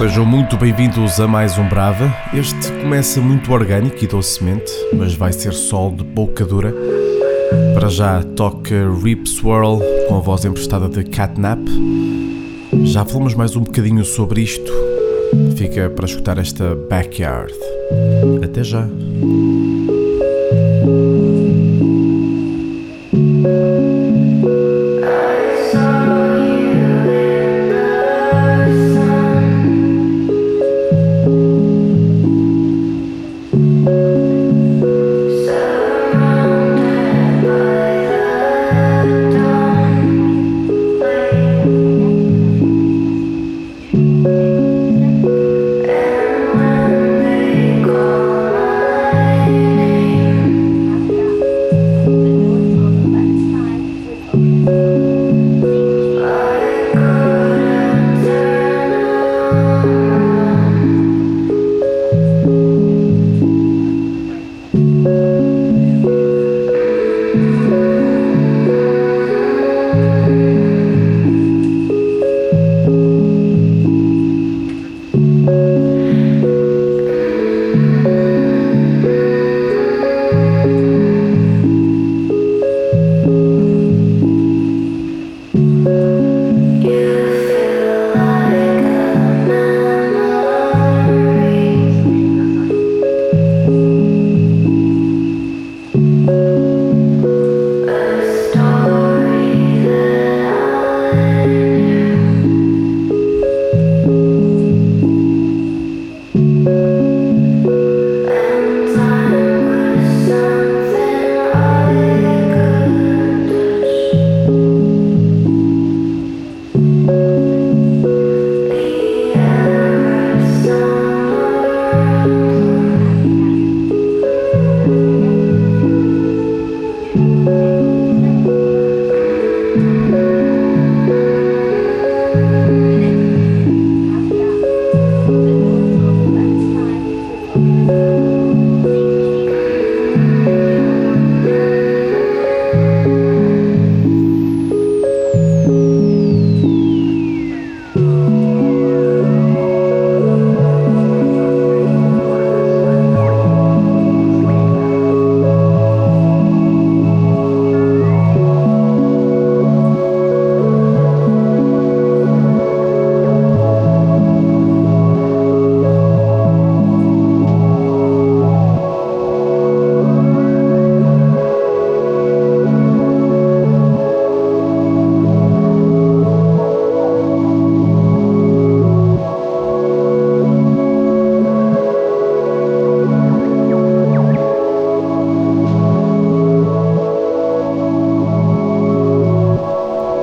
Sejam muito bem-vindos a mais um Brava. Este começa muito orgânico e docemente, mas vai ser sol de boca dura. Para já toca Rip Swirl com a voz emprestada de Catnap. Já falamos mais um bocadinho sobre isto. Fica para escutar esta Backyard. Até já.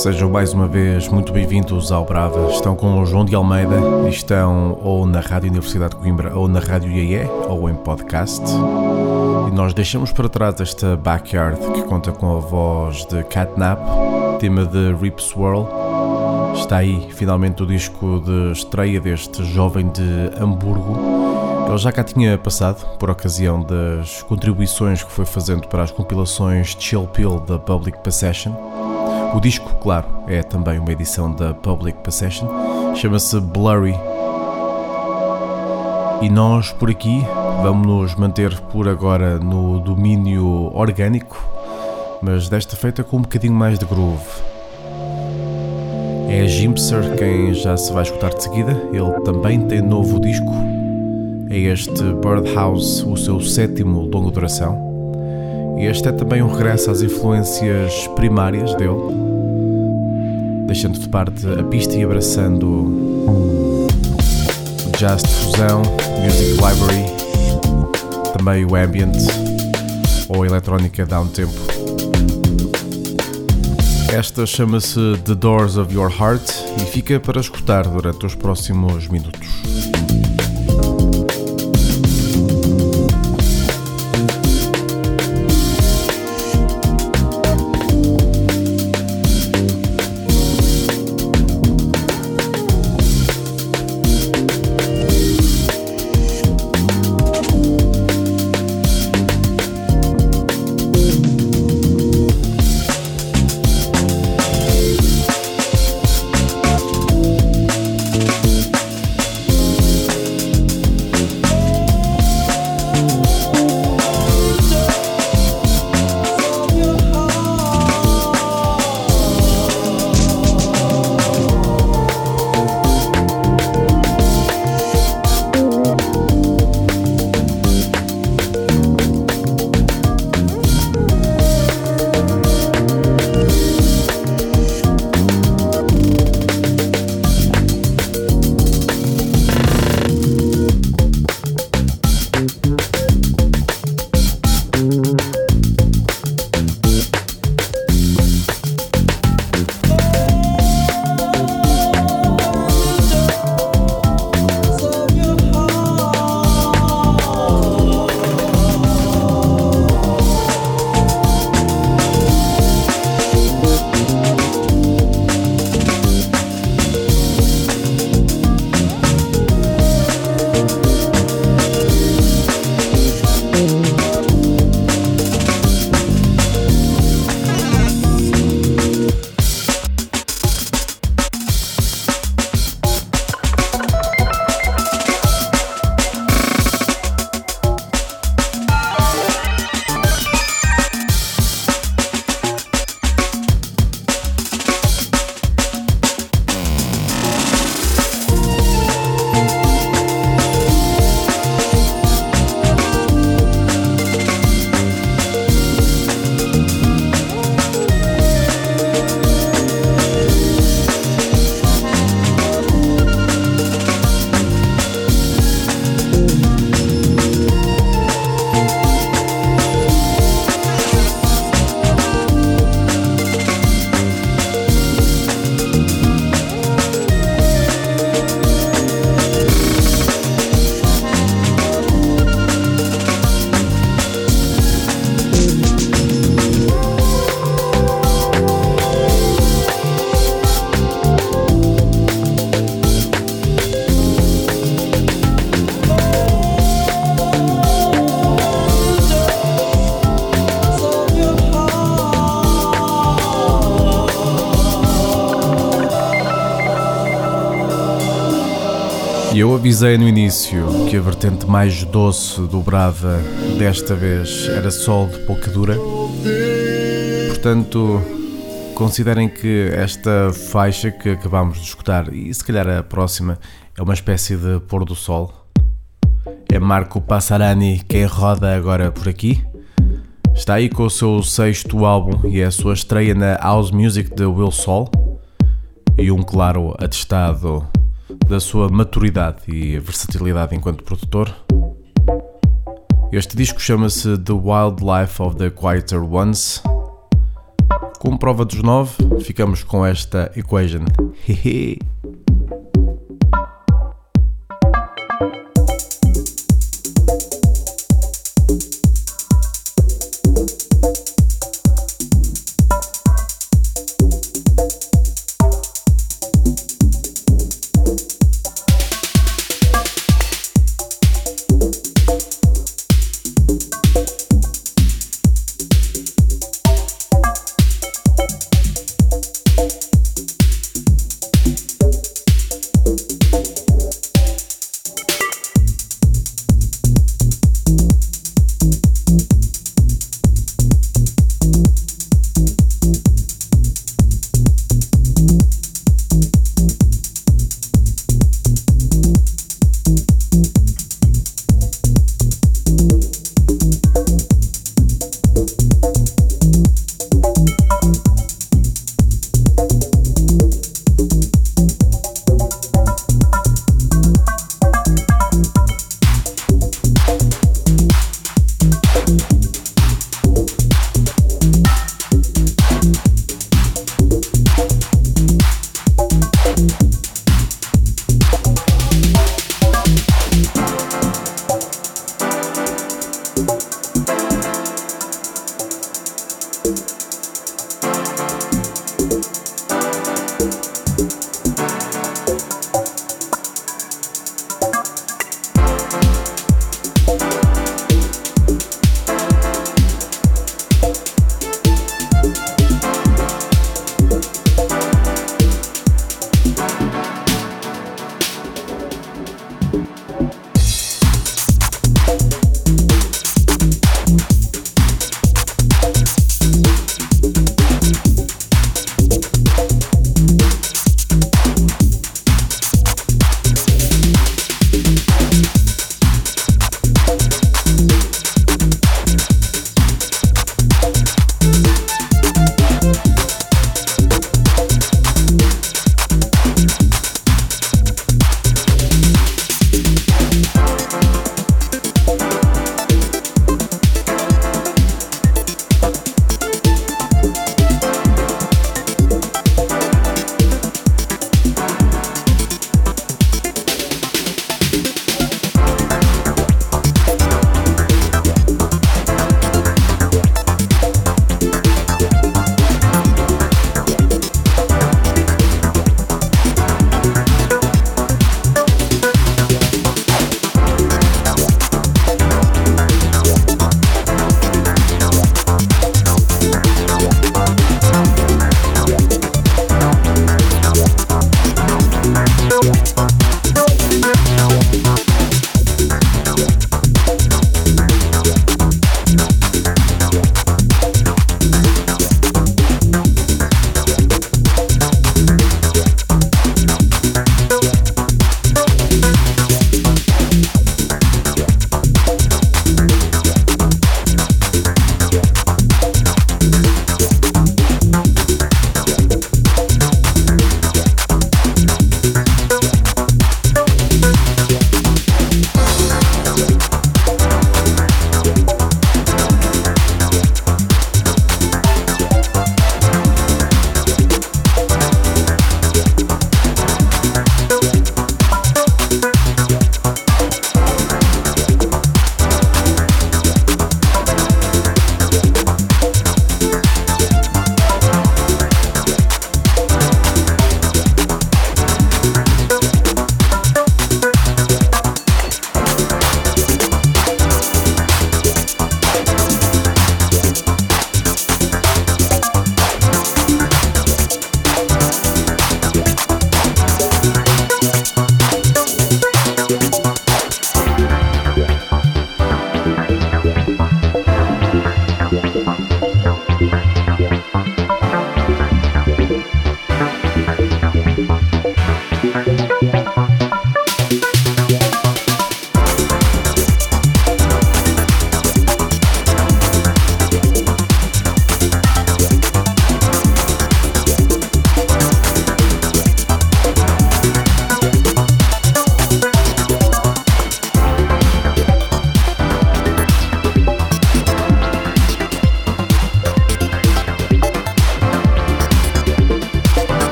Sejam mais uma vez muito bem-vindos ao Brava. Estão com o João de Almeida e estão ou na Rádio Universidade de Coimbra ou na Rádio IE ou em podcast. E nós deixamos para trás esta Backyard que conta com a voz de Catnap, tema de Rip Swirl. Está aí finalmente o disco de estreia deste jovem de Hamburgo. Ele já cá tinha passado por ocasião das contribuições que foi fazendo para as compilações Chill Pill da Public Possession o disco, claro, é também uma edição da Public Possession, chama-se Blurry. E nós por aqui vamos nos manter por agora no domínio orgânico, mas desta feita com um bocadinho mais de groove. É a Jimpser quem já se vai escutar de seguida, ele também tem novo disco. É este Birdhouse, o seu sétimo longa duração. Este é também um regresso às influências primárias dele, deixando de parte a pista e abraçando o jazz de fusão, music library, também o ambient ou a eletrónica down tempo. Esta chama-se The Doors of Your Heart e fica para escutar durante os próximos minutos. Avisei no início que a vertente mais doce do Brava desta vez era sol de pouca dura. Portanto, considerem que esta faixa que acabamos de escutar, e se calhar a próxima, é uma espécie de pôr do sol. É Marco Passarani quem roda agora por aqui. Está aí com o seu sexto álbum e é a sua estreia na House Music de Will Sol. E um claro atestado da sua maturidade e versatilidade enquanto produtor. Este disco chama-se The Wildlife of the Quieter Ones. Como prova dos nove, ficamos com esta equation.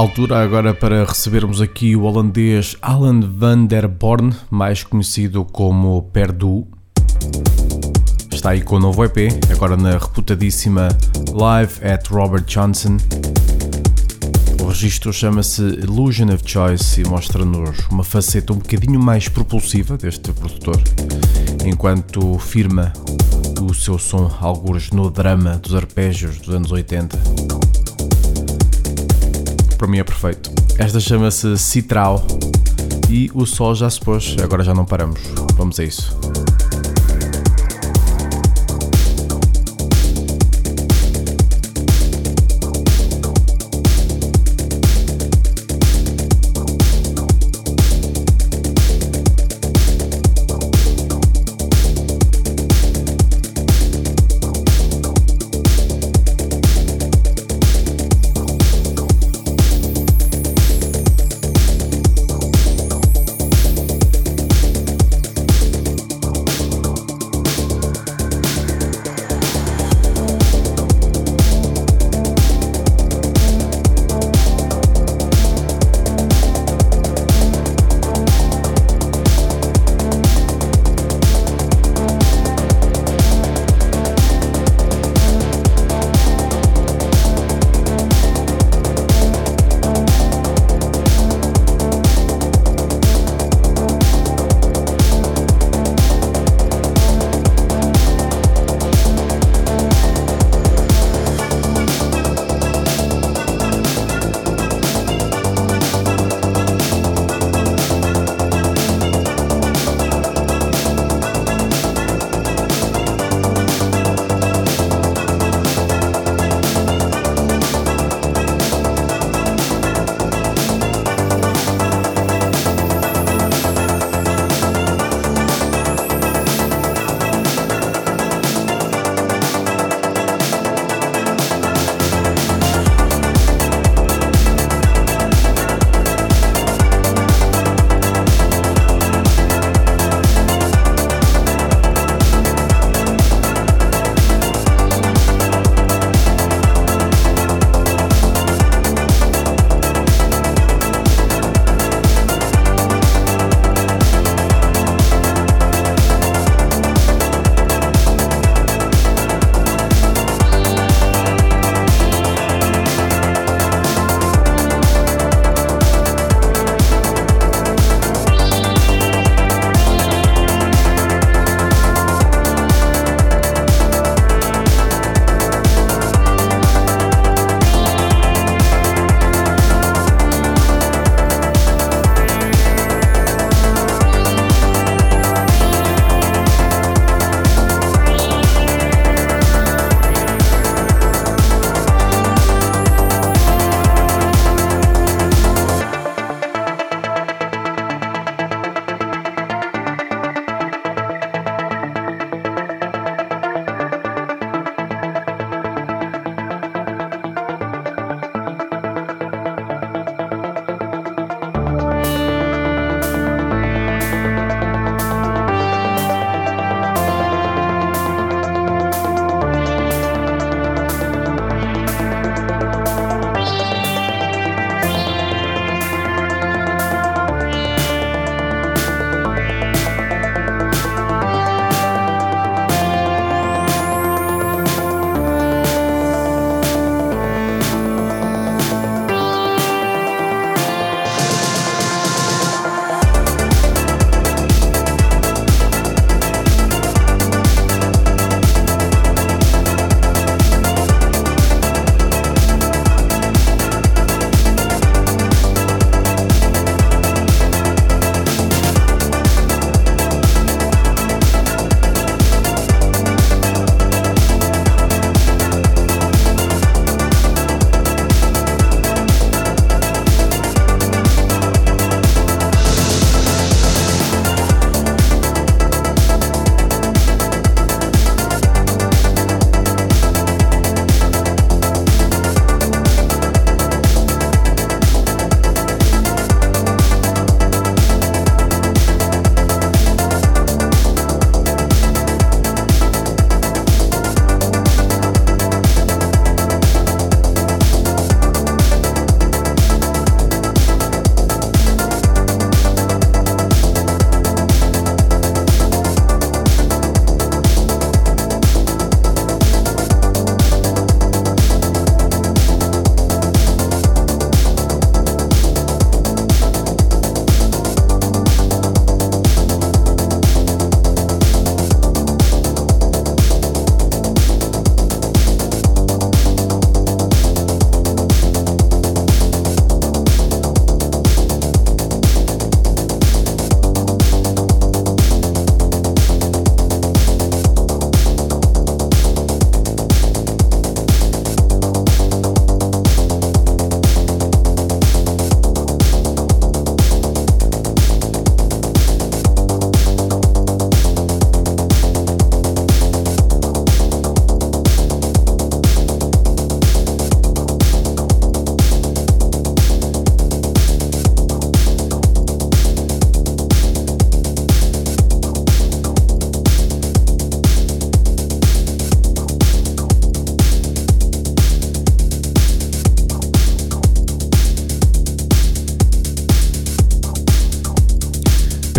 Altura agora para recebermos aqui o holandês Alan van der Born, mais conhecido como Perdu. Está aí com o novo EP, agora na reputadíssima Live at Robert Johnson. O registro chama-se Illusion of Choice e mostra-nos uma faceta um bocadinho mais propulsiva deste produtor, enquanto firma o seu som algures no drama dos arpejos dos anos 80. Para mim é perfeito. Esta chama-se Citral e o sol já se pôs, agora já não paramos. Vamos a isso.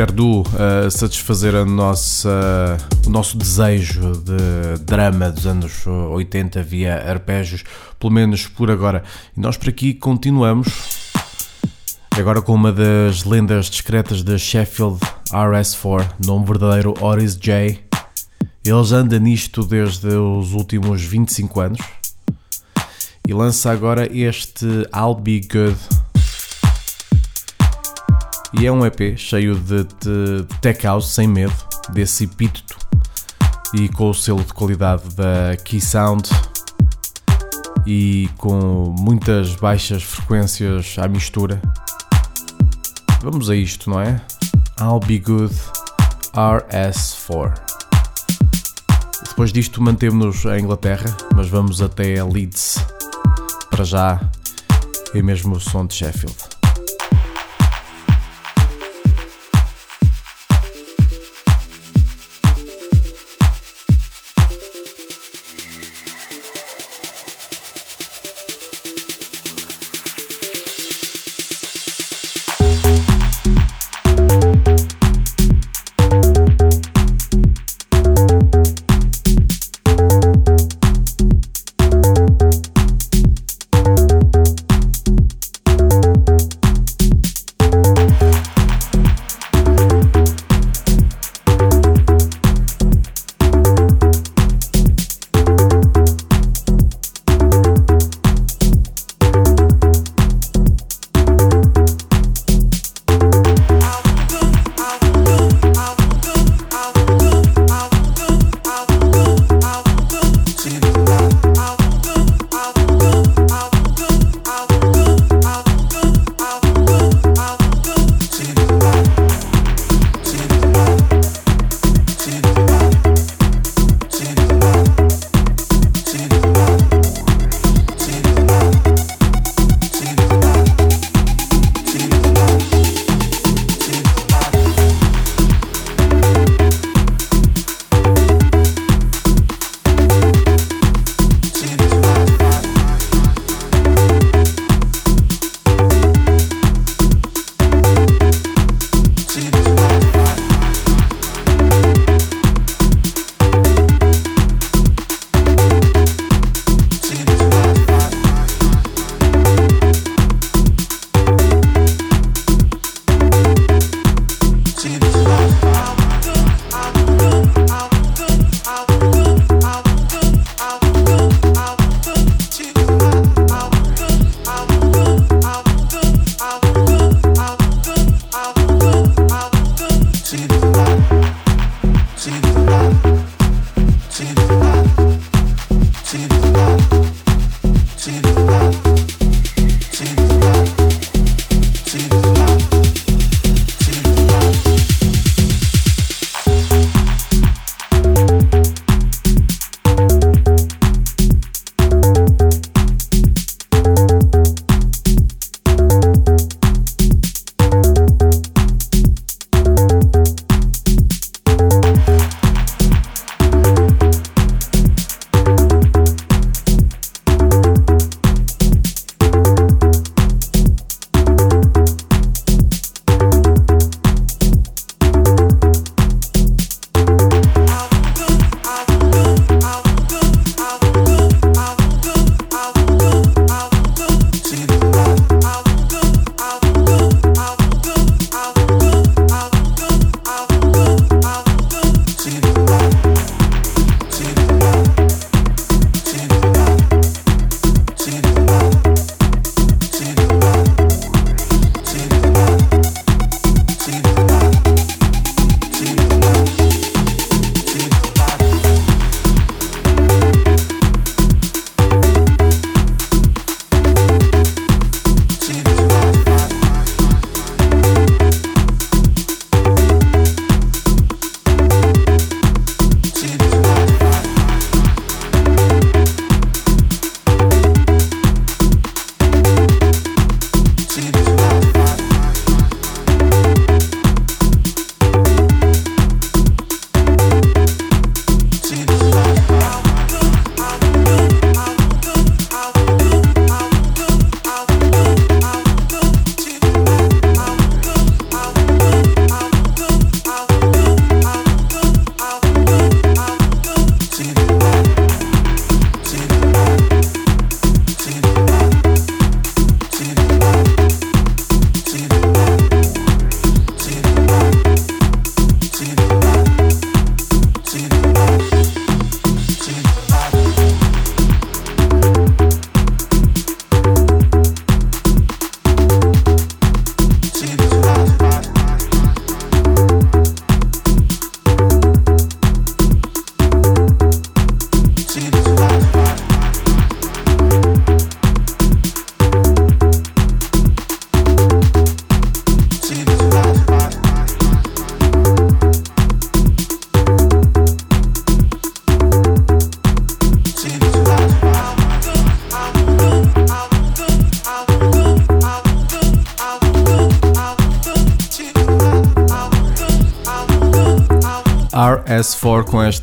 Interdu a satisfazer a nossa, o nosso desejo de drama dos anos 80 via arpejos, pelo menos por agora. E nós por aqui continuamos, agora com uma das lendas discretas da Sheffield RS4, nome verdadeiro Oris J. Eles andam nisto desde os últimos 25 anos e lança agora este I'll Be Good e é um EP cheio de, de tech house sem medo, desse epíteto e com o selo de qualidade da Key Sound e com muitas baixas frequências à mistura. Vamos a isto, não é? I'll Be Good RS4. Depois disto mantemos-nos em Inglaterra, mas vamos até Leeds. Para já é mesmo o som de Sheffield.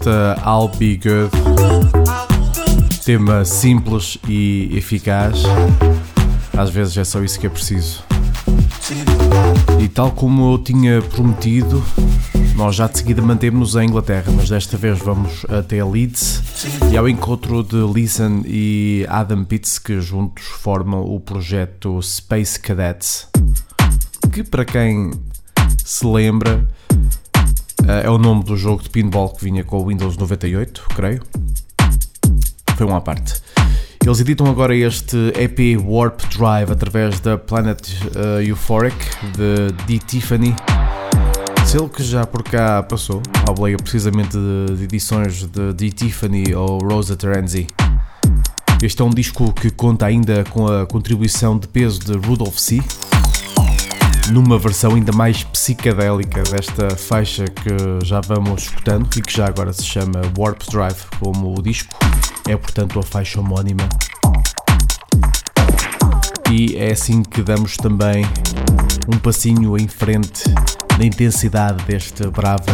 Esta I'll Be Good. Tema simples e eficaz. Às vezes é só isso que é preciso. E tal como eu tinha prometido, nós já de seguida mantemos-nos em Inglaterra, mas desta vez vamos até Leeds e ao encontro de Listen e Adam Pitts, que juntos formam o projeto Space Cadets, que para quem se lembra é o nome do jogo de pinball que vinha com o Windows 98, creio. Foi uma parte. Eles editam agora este EP Warp Drive através da Planet uh, Euphoric de D. Tiffany. Selo que já por cá passou, à boleia precisamente de, de edições de D. Tiffany ou Rosa Terenzi. Este é um disco que conta ainda com a contribuição de peso de Rudolph C numa versão ainda mais psicadélica desta faixa que já vamos escutando e que já agora se chama Warp Drive, como o disco é portanto a faixa homónima. E é assim que damos também um passinho em frente na intensidade deste Brava.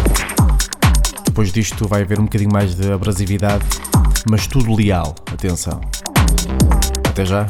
Depois disto vai haver um bocadinho mais de abrasividade, mas tudo leal, atenção. Até já.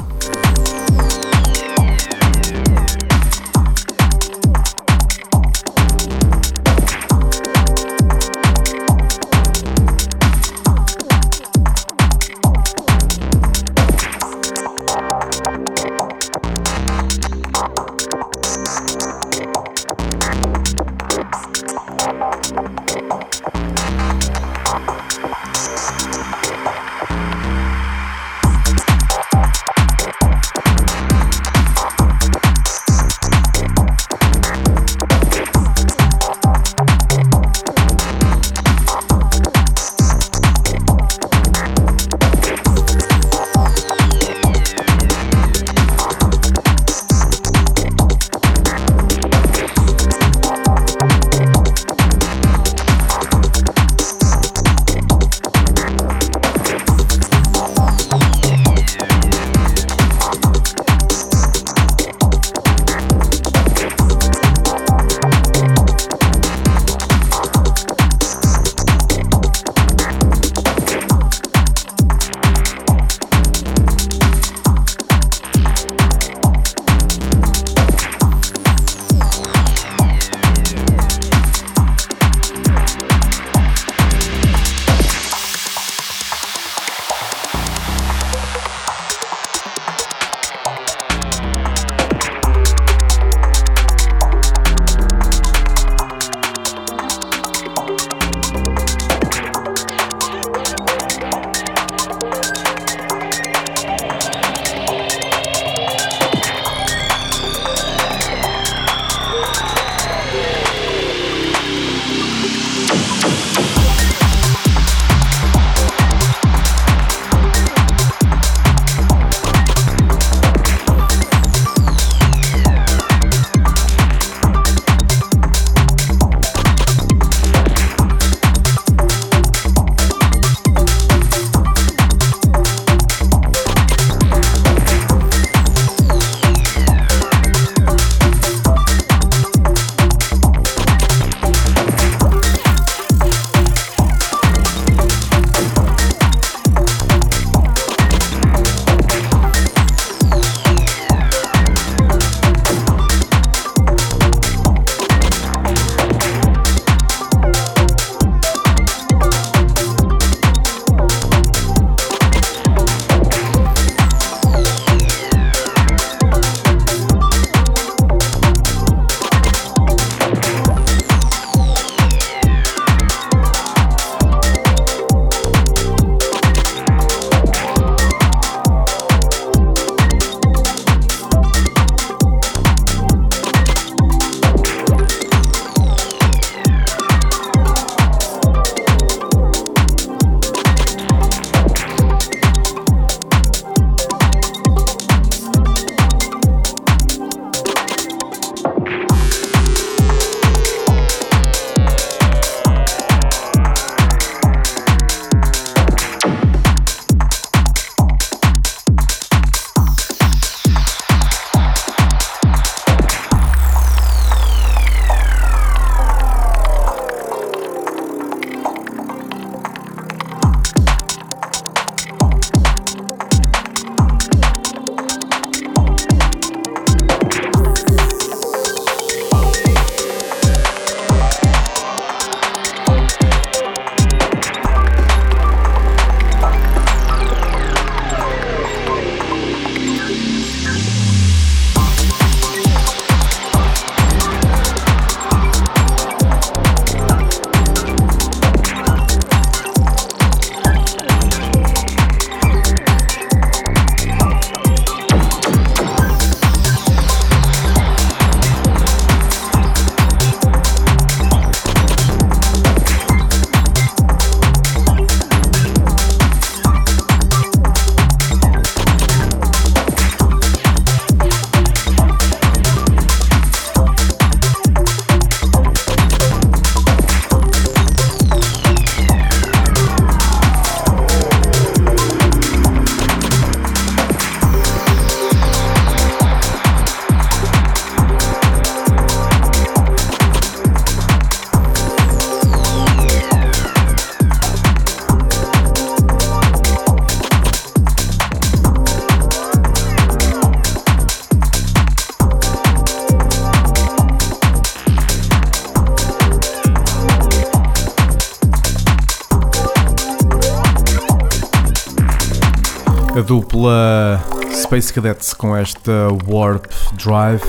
Space Cadets com esta Warp Drive.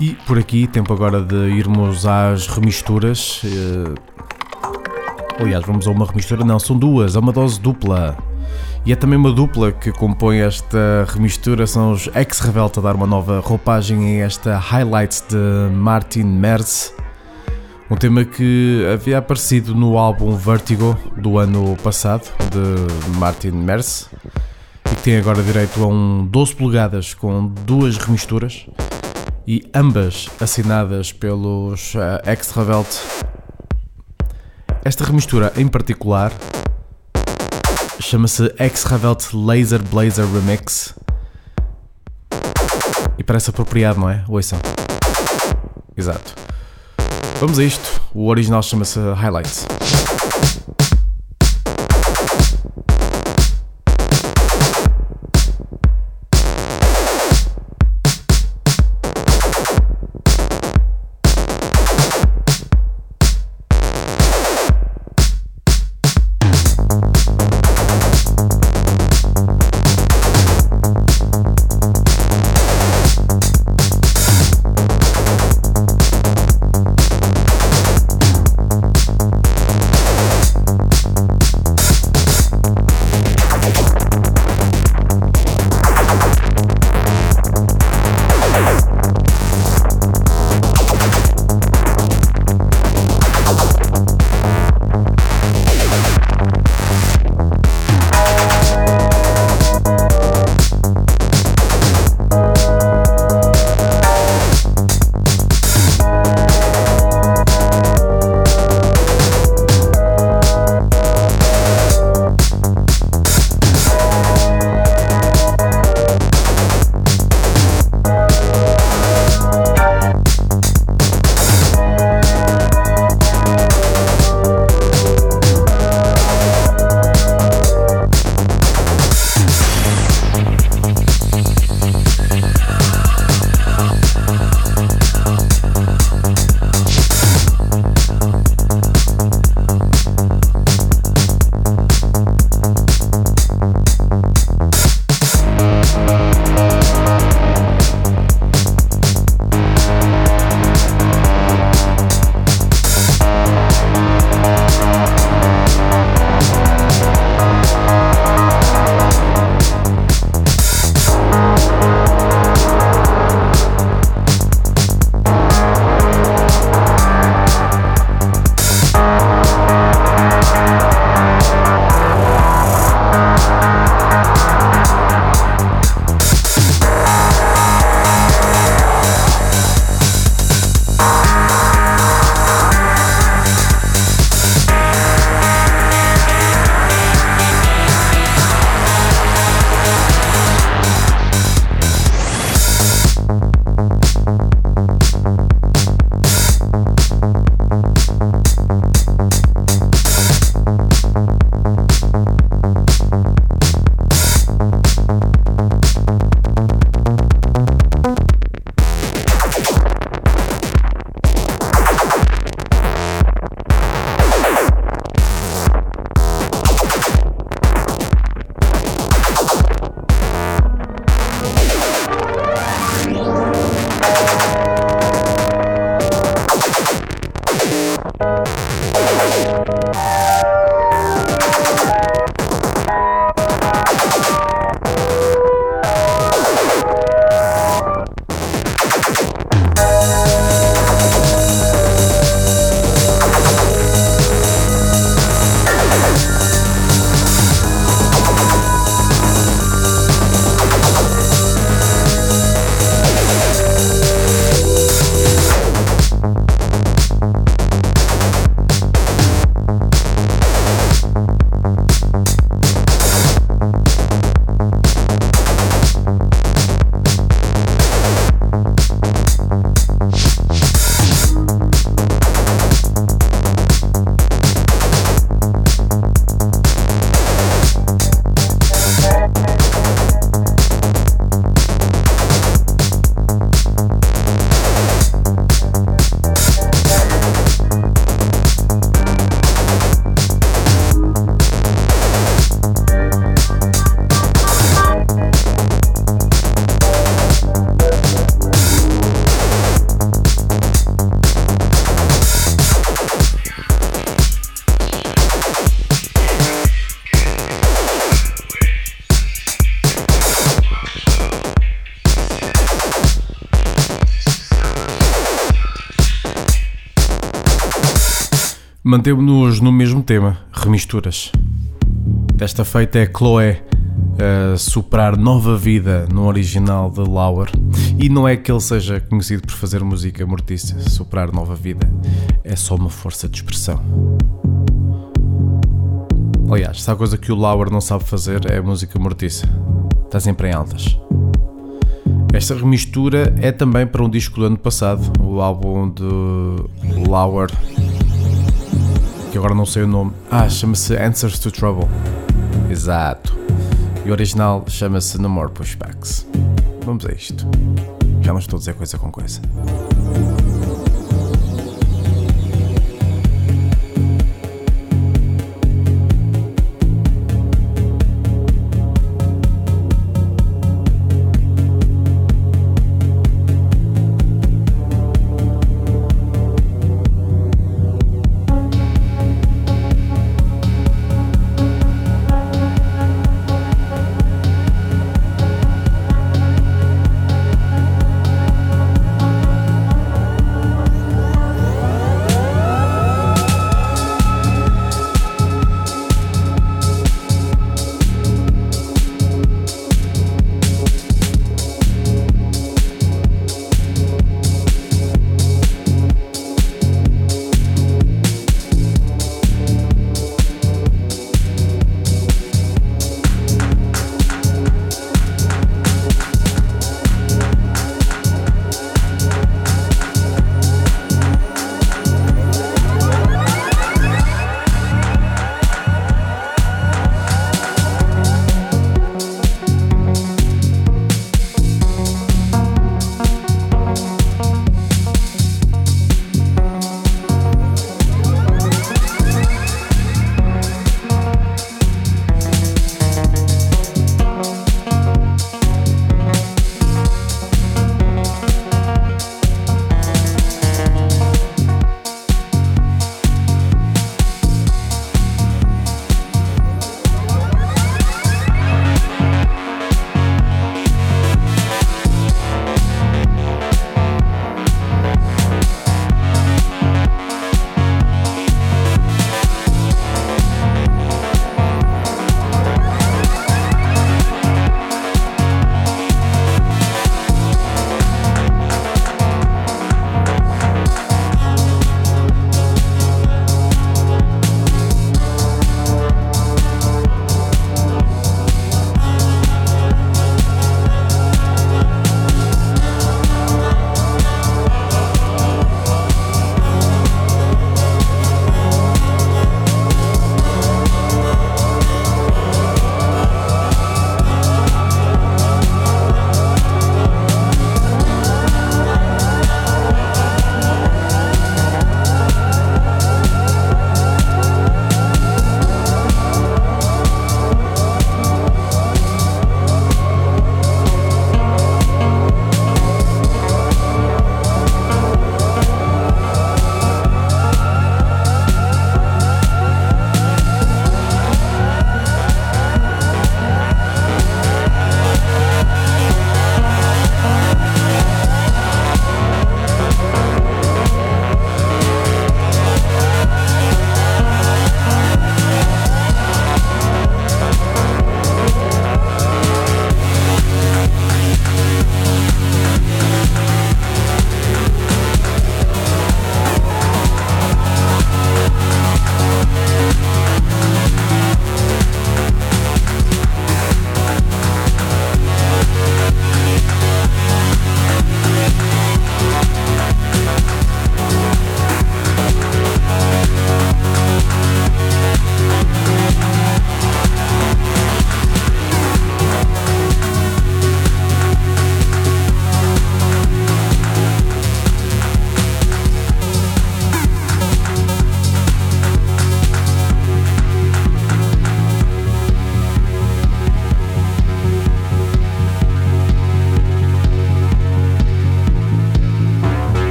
E por aqui, tempo agora de irmos às remisturas. Uh, aliás, vamos a uma remistura? Não, são duas, é uma dose dupla. E é também uma dupla que compõe esta remistura, são os Ex-Revelta a dar uma nova roupagem a esta Highlights de Martin Merz. Um tema que havia aparecido no álbum Vertigo do ano passado, de Martin Merz, tem agora direito a um 12 polegadas com duas remisturas, e ambas assinadas pelos uh, Ex-Revelt. Esta remistura em particular Chama-se X-Revelt Laser Blazer Remix. E parece apropriado, não é? Ouçam. Exato. Vamos a isto. O original chama-se Highlights. Mantemos-nos no mesmo tema, remisturas. Desta feita é Chloe a superar nova vida no original de Lauer. E não é que ele seja conhecido por fazer música mortiça, superar nova vida. É só uma força de expressão. Aliás, se há coisa que o Lauer não sabe fazer é música mortiça. Está sempre em altas. Esta remistura é também para um disco do ano passado, o álbum de Lauer, que agora não sei o nome. Ah, chama-se Answers to Trouble. Exato. E o original chama-se No More Pushbacks. Vamos a isto. Já não estou a dizer coisa com coisa.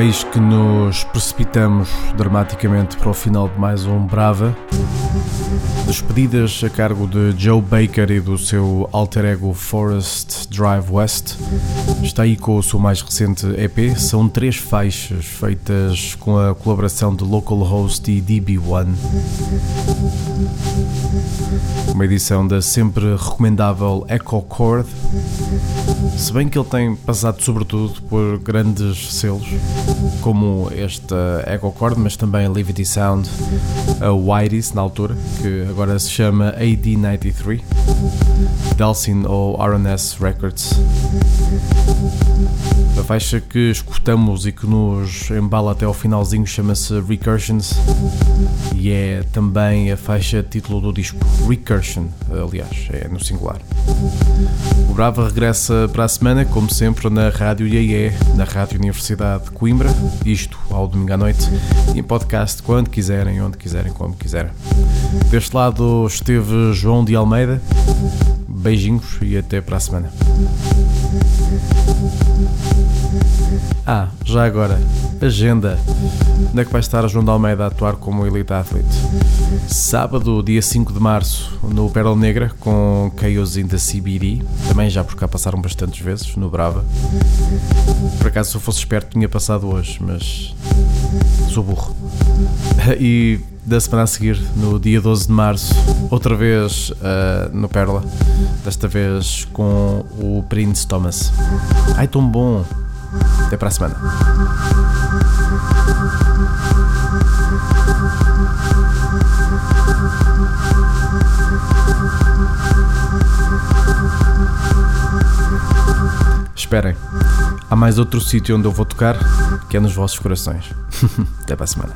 Eis que nos precipitamos dramaticamente para o final de mais um Brava. Despedidas a cargo de Joe Baker e do seu alter ego Forest Drive West. Está aí com o seu mais recente EP. São três faixas feitas com a colaboração de Localhost e DB1. Uma edição da sempre recomendável Echo Chord. Se bem que ele tem passado sobretudo por grandes selos como esta Echo Chord, mas também a Livity Sound, a Whiteys na altura, que agora se chama AD93, Delsin ou RNS Records. Faixa que escutamos e que nos embala até ao finalzinho chama-se Recursions e é também a faixa título do disco Recursion, aliás, é no singular. O Brava regressa para a semana, como sempre, na Rádio IAE, na Rádio Universidade de Coimbra, isto ao domingo à noite, e em podcast quando quiserem, onde quiserem, como quiserem. Deste lado esteve João de Almeida. Beijinhos e até para a semana. Ah, já agora, agenda. Onde é que vai estar a João de Almeida a atuar como Elite Athlete? Sábado, dia 5 de março, no Pérola Negra, com Chaos in the CBD. Também já por cá passaram bastantes vezes, no Brava. Por acaso, se eu fosse esperto, tinha passado hoje, mas sou burro. E da semana a seguir, no dia 12 de março, outra vez uh, no Pérola, desta vez com o Prince Thomas. Ai, tão bom! Até para a semana. Esperem, há mais outro sítio onde eu vou tocar que é nos vossos corações. Até para a semana.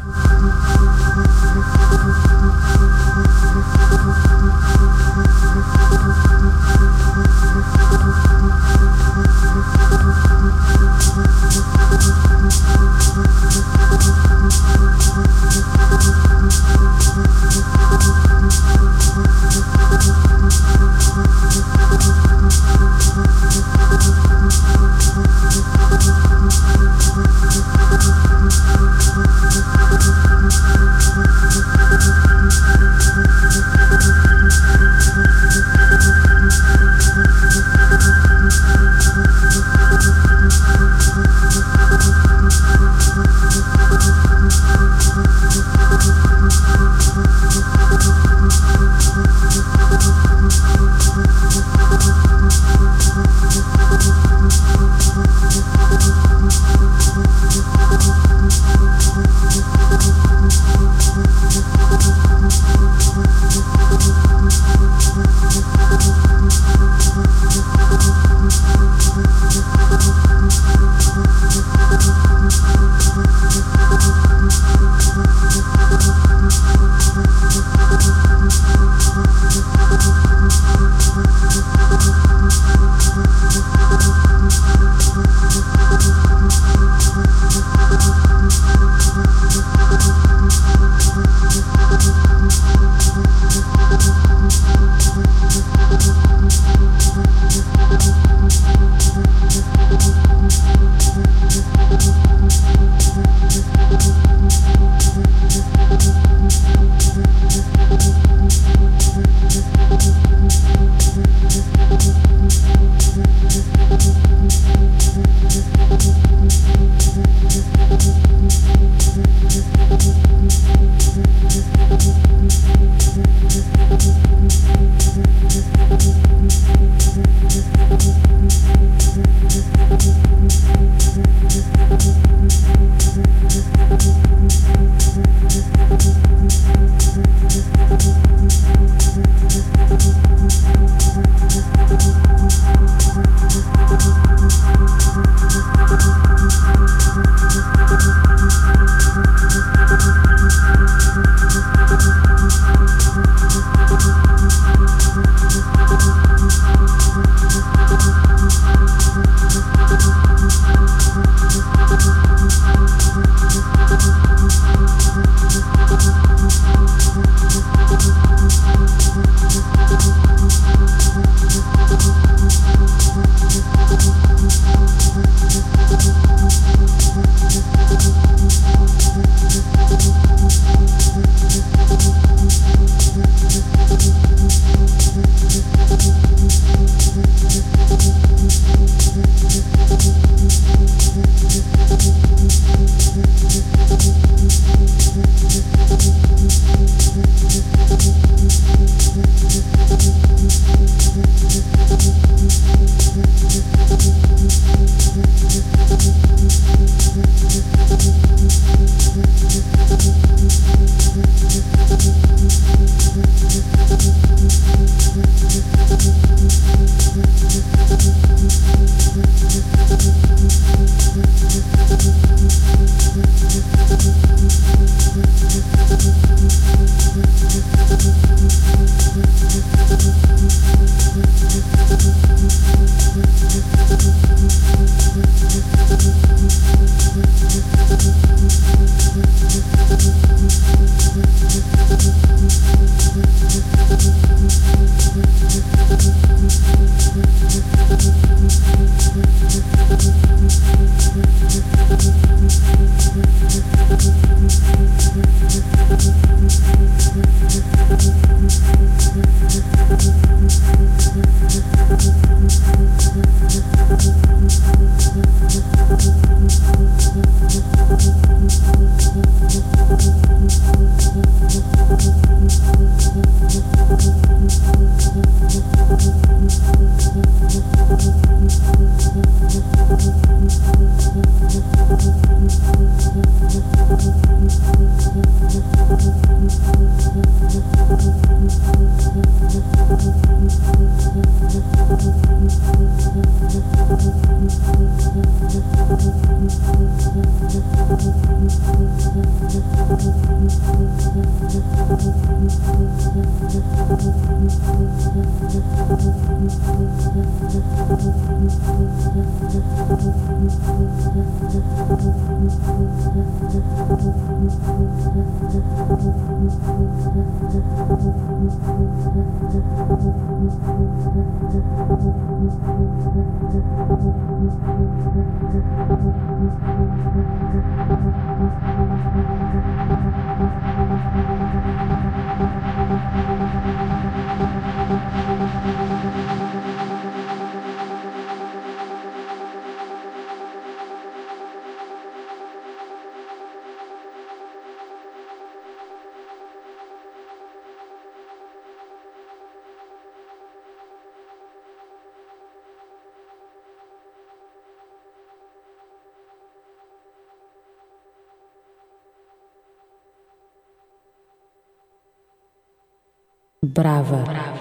Brava. Brava.